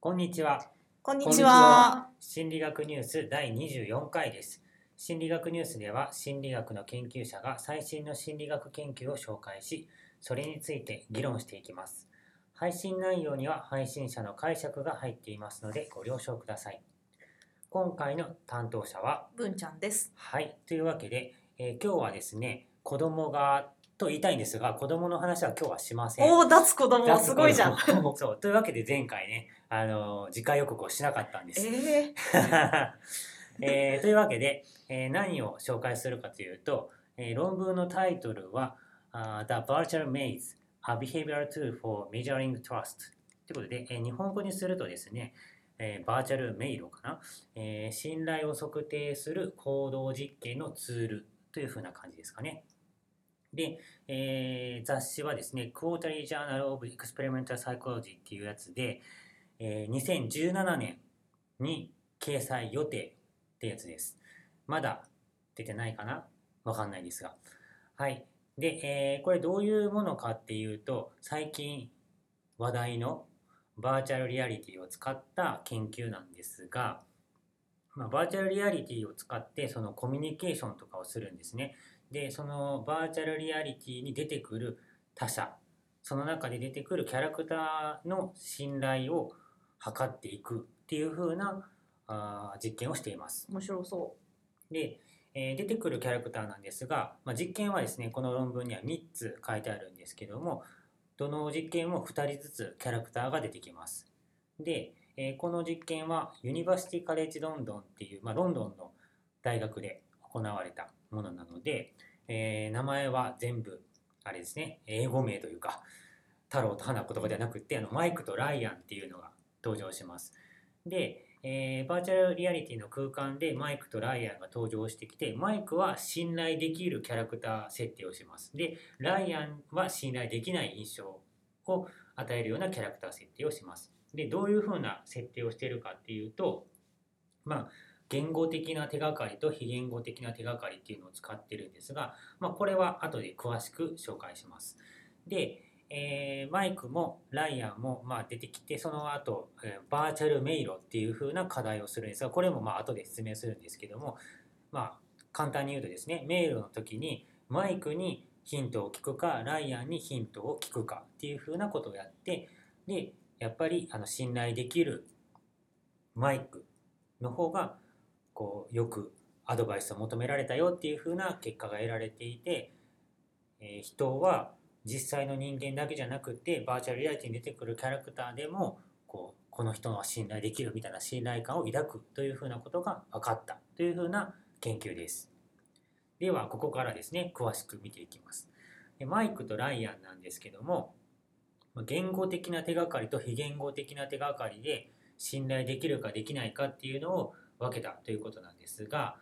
こんにちは。こんにちは。心理学ニュース第24回です。心理学ニュースでは心理学の研究者が最新の心理学研究を紹介し、それについて議論していきます。配信内容には配信者の解釈が入っていますのでご了承ください。今回の担当者は、文ちゃんです。はい、というわけで、えー今日はですね、子供がと言いたいんですが、子供の話は今日はしません。おお、脱子供すごいじゃん。そうというわけで前回ね、あの次回予告をしなかったんです。ええ えーというわけで、えー何を紹介するかというと、えー論文のタイトルはあー The Virtual Maze A Behavioral Tool for Measuring Trust ということで、えー日本語にするとですね、えーバーチャル迷路かな、えー信頼を測定する行動実験のツールというふうな感じですかね。で、えー雑誌はですね、Quarterly Journal of Experimental Psychology っていうやつで、えー2017年に掲載予定ってやつです。まだ出てないかな？わかんないですが。はい。で、えーこれどういうものかっていうと、最近話題のバーチャルリアリティを使った研究なんですが、まあ、バーチャルリアリティを使ってそのコミュニケーションとかをするんですね。で、そのバーチャルリアリティに出てくる他者、その中で出てくるキャラクターの信頼を測っていくっていう風なあー実験をしています。面白そで、えー出てくるキャラクターなんですが、まあ、実験はですねこの論文には3つ書いてあるんですけどもどの実験も2人ずつキャラクターが出てきます。で、えーこの実験はユニバーシティ・カレッジ・ロンドンっていう、まあ、ロンドンの大学で行われたものなので、えー名前は全部あれですね英語名というか太郎と花子とかではなくてあのマイクとライアンっていうのが登場します。で、えーバーチャルリアリティの空間でマイクとライアンが登場してきてマイクは信頼できるキャラクター設定をします。でライアンは信頼できない印象を与えるようなキャラクター設定をします。でどういうふうな設定をしているかっていうとまあ言語的な手がかりと非言語的な手がかりっていうのを使ってるんですが、まあ、これは後で詳しく紹介します。で、えーマイクもライアンもまあ出てきてその後、えーバーチャル迷路っていう風な課題をするんですがこれもまあ後で説明するんですけどもまあ簡単に言うとですね迷路の時にマイクにヒントを聞くかライアンにヒントを聞くかっていう風なことをやってでやっぱりあの信頼できるマイクの方がこうよくアドバイスを求められたよっていう風な結果が得られていて、えー人は実際の人間だけじゃなくてバーチャルリアリティに出てくるキャラクターでもこうこの人は信頼できるみたいな信頼感を抱くというふうなことが分かったというふうな研究です。ではここからですね詳しく見ていきます。でマイクとライアンなんですけども言語的な手がかりと非言語的な手がかりで信頼できるかできないかっていうのを分けたということなんですが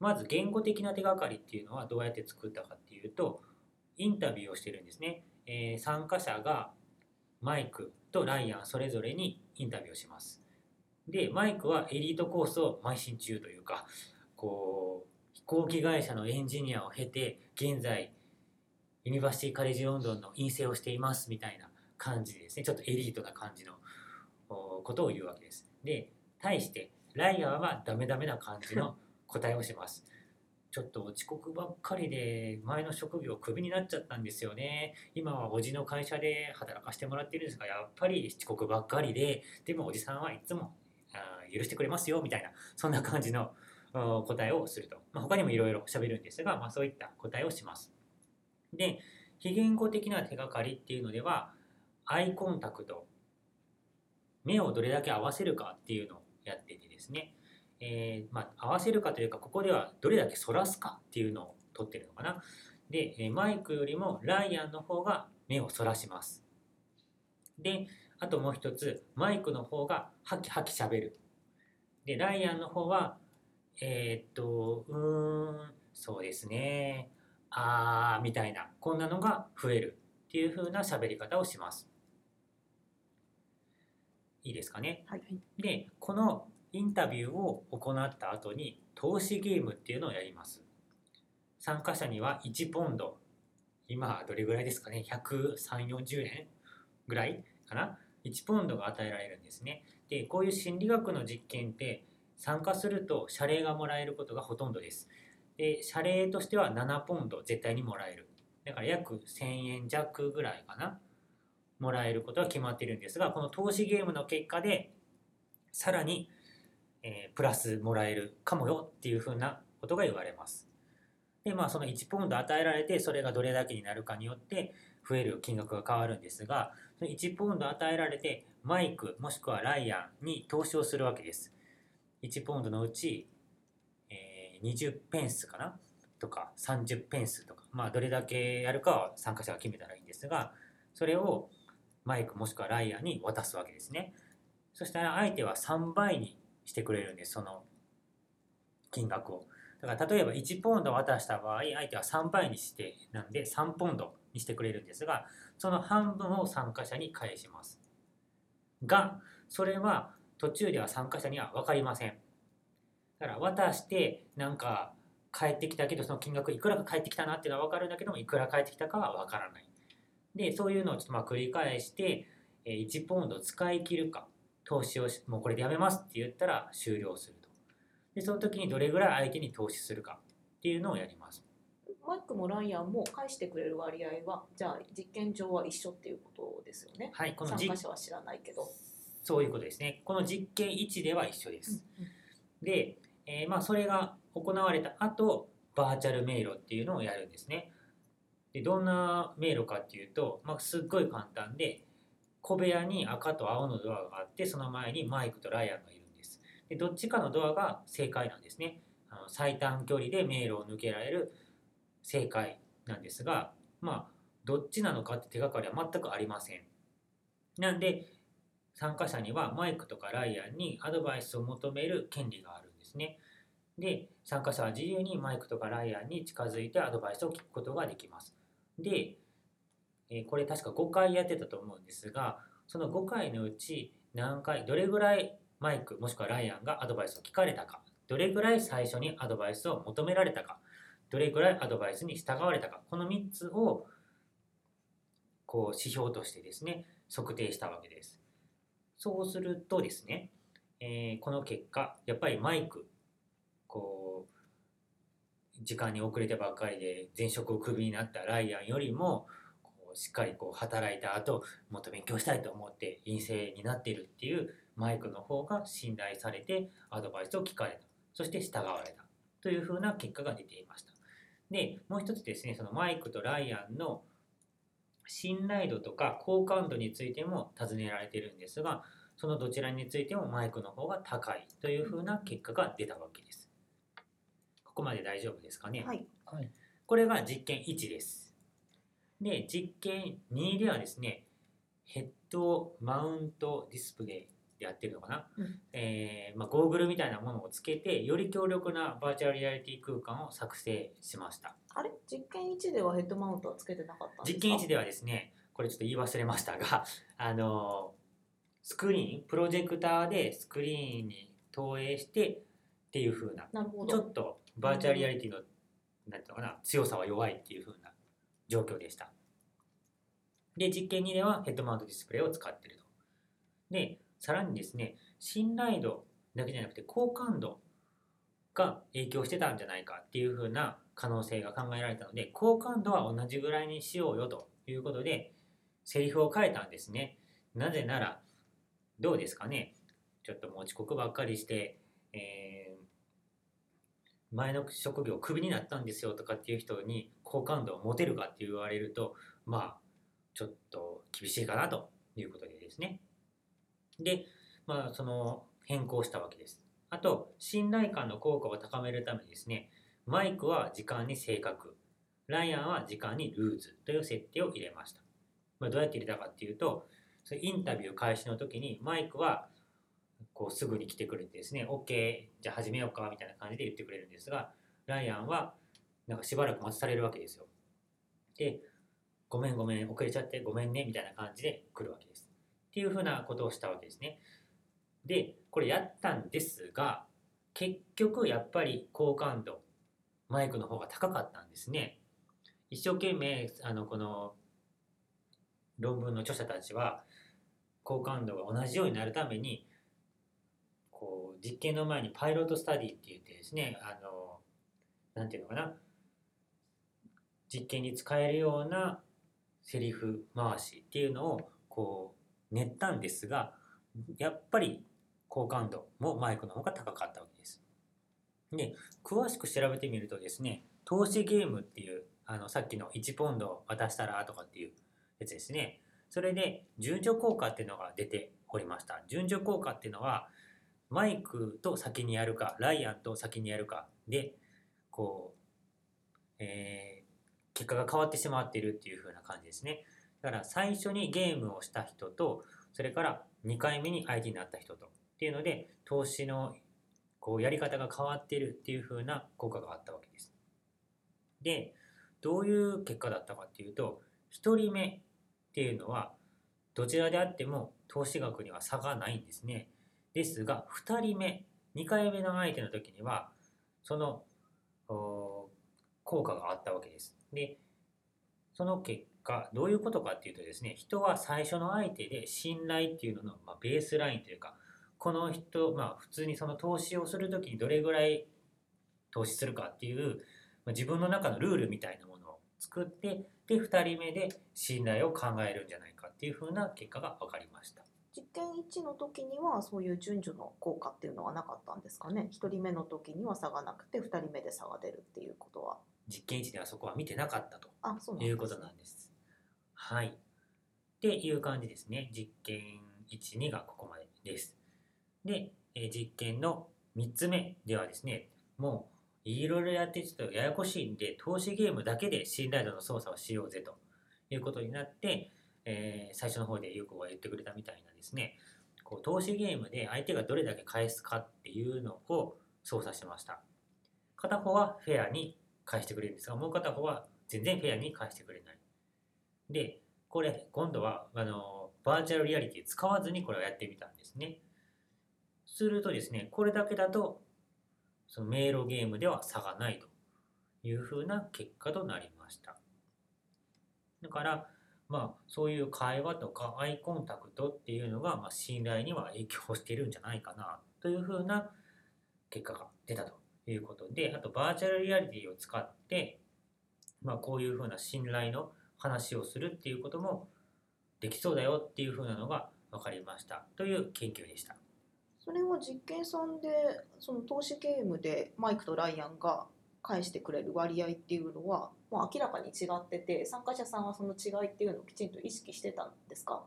まず言語的な手がかりっていうのはどうやって作ったかっていうとインタビューをしてるんですね、えー参加者がマイクとライアンそれぞれにインタビューをします。でマイクはエリートコースを邁進中というかこう飛行機会社のエンジニアを経て現在ユニバーシティ・カレッジ・ロンドンの院生をしていますみたいな感じですね。ちょっとエリートな感じのことを言うわけです。で対してライアンはダメダメな感じの 答えをしますちょっと遅刻ばっかりで前の職業クビになっちゃったんですよね。今はおじの会社で働かせてもらってるんですが、やっぱり遅刻ばっかりで、でもおじさんはいつも許してくれますよみたいな、そんな感じのお答えをすると。まあ、他にもいろいろ喋るんですが、まあ、そういった答えをします。で、非言語的な手がかりっていうのでは、アイコンタクト、目をどれだけ合わせるかっていうのをやっててですね、えーまあ、合わせるかというかここではどれだけ反らすかっていうのを取ってるのかな。でえマイクよりもライアンの方が目を反らします。であともう一つマイクの方がハキハキしゃべる。でライアンの方はえーっとうーんそうですね。あーみたいな。こんなのが増えるっていう風な喋り方をします。いいですかねはい。でこのインタビューを行った後に投資ゲームっていうのをやります参加者には1ポンド今どれぐらいですかね13040円ぐらいかな1ポンドが与えられるんですね。でこういう心理学の実験って参加すると謝礼がもらえることがほとんどです。で謝礼としては7ポンド絶対にもらえる。だから約1000円弱ぐらいかな。もらえることは決まっているんですが、この投資ゲームの結果でさらに、えープラスもらえるかもよっていうふうなことが言われます。で、まあその1ポンド与えられてそれがどれだけになるかによって増える金額が変わるんですが、その1ポンド与えられてマイクもしくはライアンに投資をするわけです。1ポンドのうち、えー20ペンスかな？とか30ペンスとか、まあどれだけやるかは参加者が決めたらいいんですが、それをマイクもしくはライアンに渡すわけですね。そしたら相手は3倍にしてくれるんです、その金額を。だから例えば1ポンド渡した場合、相手は3倍にして、なんで3ポンドにしてくれるんですが、その半分を参加者に返します。が、それは途中では参加者には分かりません。だから渡して、なんか返ってきたけど、その金額いくらか返ってきたなっていうのは分かるんだけども、いくら返ってきたかは分からない。で、そういうのをちょっとまあ繰り返して、えー1ポンド使い切るか、投資をし、もうこれでやめますって言ったら終了すると。で、その時にどれぐらい相手に投資するかっていうのをやります。マイクもライアンも返してくれる割合はじゃあ実験上は一緒っていうことですよね？はい、この実参加者は知らないけど。そういうことですね。この実験1では一緒です。で、えーまあそれが行われた後、バーチャル迷路っていうのをやるんですね。で、どんな迷路かっていうと、まあ、すっごい簡単で、小部屋に赤と青のドアがあって、その前にマイクとライアンがいるんです。で、どっちかのドアが正解なんですね。あの最短距離で迷路を抜けられる正解なんですが、まあ、どっちなのかって手がかりは全くありません。なんで、参加者にはマイクとかライアンにアドバイスを求める権利があるんですね。で、参加者は自由にマイクとかライアンに近づいてアドバイスを聞くことができます。で、えこれ確か5回やってたと思うんですが、その5回のうち何回、どれぐらいマイクもしくはライアンがアドバイスを聞かれたか、どれぐらい最初にアドバイスを求められたか、どれぐらいアドバイスに従われたか、この3つをこう指標としてですね、測定したわけです。そうするとですね、えーこの結果、やっぱりマイク、時間に遅れてばっかりで前職をクビになったライアンよりも、こうしっかりこう働いた後、もっと勉強したいと思って陰性になっているっていうマイクの方が信頼されてアドバイスを聞かれた。そして従われた。というふうな結果が出ていました。で、もう一つですね、そのマイクとライアンの信頼度とか好感度についても尋ねられているんですが、そのどちらについてもマイクの方が高いというふうな結果が出たわけです。ここまで大丈夫ですかね。はい。はい。これが実験1です。で、実験2ではですね、ヘッドマウントディスプレイでやってるのかな、うんえーまあ、ゴーグルみたいなものをつけて、より強力なバーチャルリアリティ空間を作成しました。あれ？実験1ではヘッドマウントはつけてなかったんですか？実験1ではですね、これちょっと言い忘れましたが、あのスクリーン、プロジェクターでスクリーンに投影してっていう風な。ちょっとバーチャルリアリティの、なんていうのかな、強さは弱いっていう風な状況でした。で、実験2ではヘッドマウントディスプレイを使っていると。で、さらにですね、信頼度だけじゃなくて好感度が影響してたんじゃないかっていう風な可能性が考えられたので、好感度は同じぐらいにしようよということで、セリフを変えたんですね。なぜなら、どうですかね。ちょっともう遅刻ばっかりして、えー前の職業クビになったんですよとかっていう人に好感度を持てるかって言われると、まあ、ちょっと厳しいかなということでですね。で、まあ、その変更したわけです。あと、信頼感の効果を高めるためにですね、マイクは時間に正確、ライアンは時間にルーズという設定を入れました。まあ、どうやって入れたかっていうと、インタビュー開始の時にマイクはこうすぐに来てくれてですね、OK、じゃあ始めようかみたいな感じで言ってくれるんですが、ライアンはなんかしばらく待たされるわけですよ。で、ごめんごめん、遅れちゃってごめんねみたいな感じで来るわけです。っていうふうなことをしたわけですね。で、これやったんですが、結局やっぱり好感度、マイクの方が高かったんですね。一生懸命、あの、この論文の著者たちは、好感度が同じようになるためにこう実験の前にパイロットスタディって言ってですねあのなんていうのかな。実験に使えるようなセリフ回しっていうのをこう練ったんですがやっぱり好感度もマイクの方が高かったわけです。で詳しく調べてみるとですね投資ゲームっていうあのさっきの1ポンド渡したらとかっていうやつですね。それで順序効果っていうのが出ておりました。順序効果っていうのはマイクと先にやるかライアンと先にやるかでこう、えー結果が変わってしまっているっていう風な感じですね。だから最初にゲームをした人とそれから2回目に相手になった人とっていうので投資のこうやり方が変わっているっていう風な効果があったわけです。でどういう結果だったかっていうと1人目っていうのはどちらであっても投資額には差がないんですね。ですが2人目2回目の相手の時にはその効果があったわけですでその結果どういうことかっていうとですね人は最初の相手で信頼っていうのの、まあ、ベースラインというかこの人、まあ、普通にその投資をする時にどれぐらい投資するかっていう、ま、自分の中のルールみたいなものを作ってで2人目で信頼を考えるんじゃないかっていうふうな結果が分かりました。実験1の時にはそういう順序の効果っていうのはなかったんですかね？1人目の時には差がなくて2人目で差が出るっていうことは実験1ではそこは見てなかったとあそうなんいうことなんです。はい。っていう感じですね。実験1、2がここまでです。で、えー実験の3つ目ではですね、もういろいろやってちょっとややこしいんで、投資ゲームだけで信頼度の操作をしようぜということになって、えー最初の方でよくは言ってくれたみたいなですね、こう投資ゲームで相手がどれだけ返すかっていうのを操作してました。片方はフェアに返してくれるんですが、もう片方は全然フェアに返してくれない。で、これ、今度は、あの、バーチャルリアリティ使わずにこれをやってみたんですね。するとですね、これだけだと、その迷路ゲームでは差がないというふうな結果となりました。だから、まあ、そういう会話とかアイコンタクトっていうのが、まあ、信頼には影響しているんじゃないかなというふうな結果が出たということで、あとバーチャルリアリティを使って、まあ、こういうふうな信頼の話をするっていうこともできそうだよっていうふうなのが分かりましたという研究でした。それは実験さんでその投資ゲームでマイクとライアンが返してくれる割合っていうのはもう明らかに違ってて参加者さんはその違いっていうのをきちんと意識してたんですか？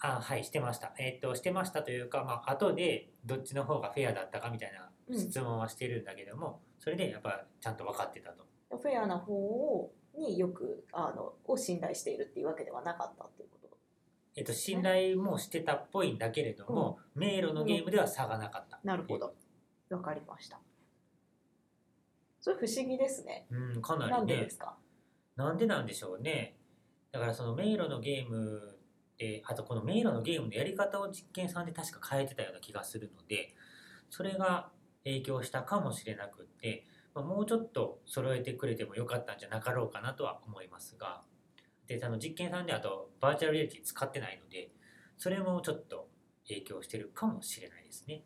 あはい、してました。えっ、と、してましたというか、まあ、後でどっちの方がフェアだったかみたいなうん質問はしてるんだけども、それでやっぱちゃんと分かってたと。フェアな方をによくあのを信頼しているっていうわけではなかったっていうこと？えっ、と、信頼もしてたっぽいんだけれども、迷路のゲームでは差がなかった。なるほどわかりましたそれ不思議ですねうん、かなりね。なんでですか？なんでなんでしょうね。だからその迷路のゲームで、あとこの迷路のゲームのやり方を実験さんで確か変えてたような気がするので、それが影響したかもしれなくって、まあ、もうちょっと揃えてくれてもよかったんじゃなかろうかなとは思いますが、で、あの実験さんであとバーチャルリアリティ使ってないので、それもちょっと影響してるかもしれないですね。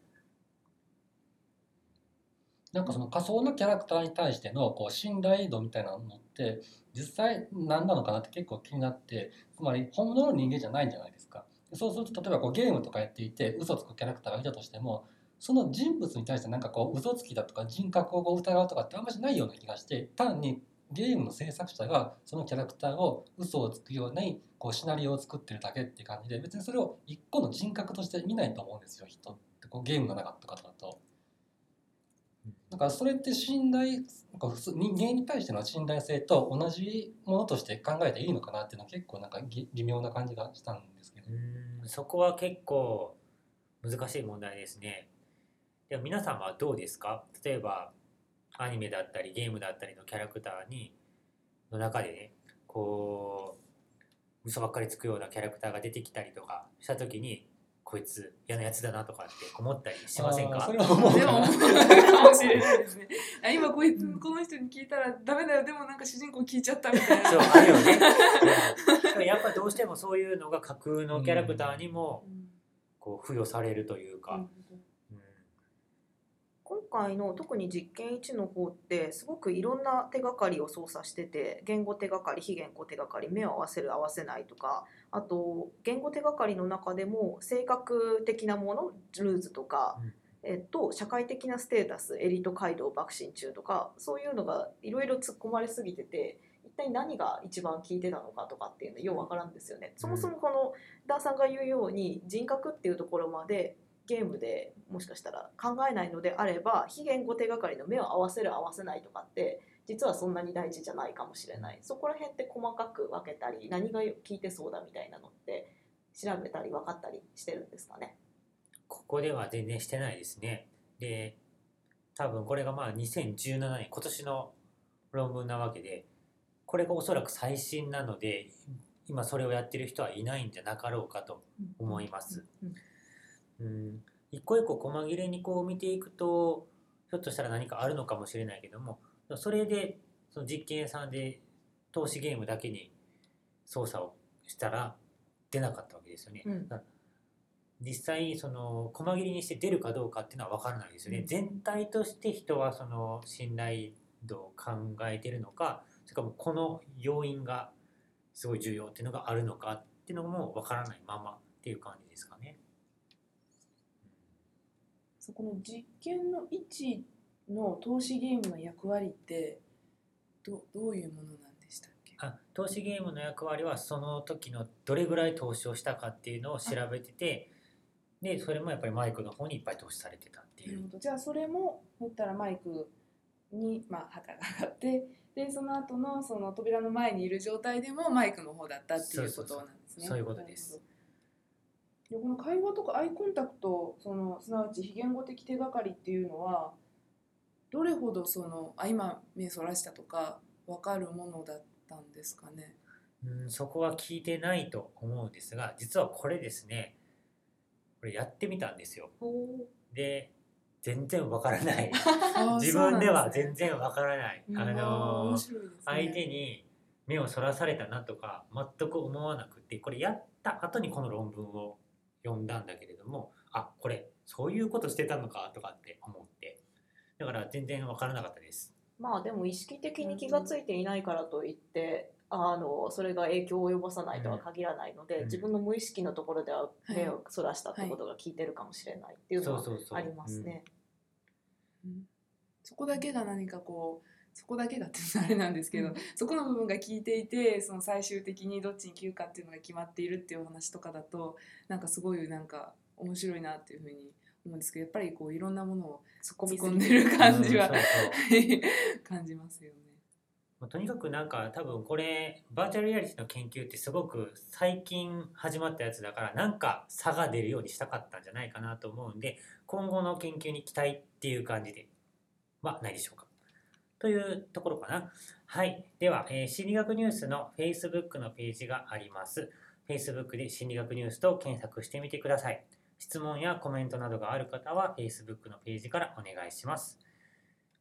なんかその仮想のキャラクターに対してのこう信頼度みたいなのって実際何なのかなって結構気になってつまり本物の人間じゃないんじゃないですかそうすると例えばこうゲームとかやっていて嘘つくキャラクターがいたとしてもその人物に対してなんかこう嘘つきだとか人格をこう疑うとかってあんまりないような気がして単にゲームの制作者がそのキャラクターを嘘をつくようにこうシナリオを作ってるだけっていう感じで別にそれを一個の人格として見ないと思うんですよ人ってこうゲームの中とかだと。からそれって信頼なんか普通人間に対しての信頼性と同じものとして考えていいのかなっていうのは結構なんか微妙な感じがしたんですけど。そこは結構難しい問題ですね。では皆さんはどうですか？例えばアニメだったりゲームだったりのキャラクターにの中でねこう嘘ばっかりつくようなキャラクターが出てきたりとかした時にこいつ嫌なやつだなとかって思ったりしませんか？それは思う。でも思うかもしれないですね。あ今こいつこの人に聞いたらダメだよでもなんか主人公聞いちゃったみたいな。そうあるよね。やっぱどうしてもそういうのが架空のキャラクターにもこう付与されるというか、うん。今回の特に実験1の方ってすごくいろんな手がかりを操作してて言語手がかり非言語手がかり目を合わせる合わせないとかあと言語手がかりの中でも性格的なものルーズとか、うんえっと、社会的なステータスエリート街道爆心中とかそういうのがいろいろ突っ込まれすぎてて一体何が一番効いてたのかとかっていうのようわからんですよね。そもそもこのダーさんが言うように人格っていうところまでゲームでもしかしたら考えないのであれば非言語手がかりの目を合わせる合わせないとかって実はそんなに大事じゃないかもしれないそこら辺って細かく分けたり何が効いてそうだみたいなのって調べたり分かったりしてるんですかね？ここでは全然してないですね。で多分これがまあ2017年今年の論文なわけでこれがおそらく最新なので今それをやってる人はいないんじゃなかろうかと思います。うんうん、一個一個細切れにこう見ていくとひょっとしたら何かあるのかもしれないけどもそれでその実験さんで投資ゲームだけに操作をしたら出なかったわけですよね。うん実際その細切れにして出るかどうかっていうのは分からないですよね。うん全体として人はその信頼度を考えてるのかそれかもこの要因がすごい重要っていうのがあるのかっていうのも分からないままっていう感じですかね。そこの実験の位置の投資ゲームの役割ってどどういうものなんでしたっけ？あ投資ゲームの役割はその時のどれぐらい投資をしたかっていうのを調べててでそれもやっぱりマイクの方にいっぱい投資されてたっていう。じゃあそれも言ったらマイクに、まあ、旗が上がってでその後のその扉の前にいる状態でもマイクの方だったっていうことなんですね。そういうことです。この会話とかアイコンタクトそのすなわち非言語的手がかりっていうのはどれほどそのあ今目そらしたとか分かるものだったんですかね？うんそこは聞いてないと思うんですが実はこれですねこれやってみたんですよ。で全然わからない。自分では全然わからない、ああーのね。相手に目をそらされたなとか全く思わなくてこれやった後にこの論文を読んだんだけれどもあこれそういうことしてたのかとかって思ってだから全然わからなかったです。まあでも意識的に気がついていないからといってあのそれが影響を及ぼさないとは限らないので、うん。自分の無意識のところでは目をそらしたってことが効いてるかもしれないっていうのはそうそうそう。ありますね。うん。そこだけが何かこうそこだけがってあれなんですけど、うん。そこの部分が効いていてその最終的にどっちに切るかっていうのが決まっているっていうお話とかだとなんかすごいなんか面白いなっていうふうに思うんですけどやっぱりこういろんなものを突っ込んでる感じはうんそうそう 感じますよね。まあとにかくなんか多分これバーチャルリアリティの研究ってすごく最近始まったやつだからなんか差が出るようにしたかったんじゃないかなと思うんで今後の研究に期待っていう感じではないでしょうか。というところかな。はい。では、えー心理学ニュースの Facebook のページがあります。Facebook で心理学ニュースと検索してみてください。質問やコメントなどがある方は Facebook のページからお願いします。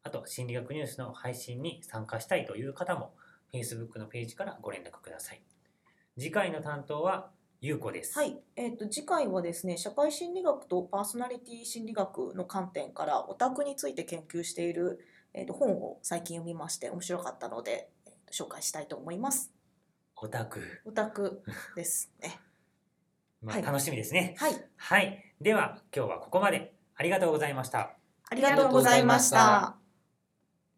あと、心理学ニュースの配信に参加したいという方も Facebook のページからご連絡ください。次回の担当はゆうこです。はい、えー、と次回はですね社会心理学とパーソナリティ心理学の観点からオタクについて研究している、えー、と本を最近読みまして面白かったので、えーと紹介したいと思います。オタク。オタクですね。まあ、はい楽しみですね。はい、はい。では、今日はここまで。ありがとうございました。ありがとうございました。